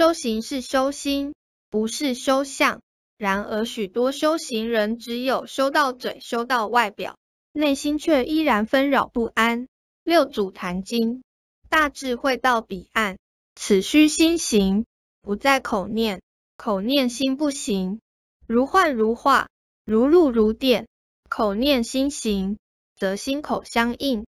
修行是修心，不是修相。然而许多修行人只有修到嘴，修到外表，内心却依然纷扰不安。六祖坛经，大智慧到彼岸，此须心行，不在口念。口念心不行，如幻如化，如露如电。口念心行，则心口相应。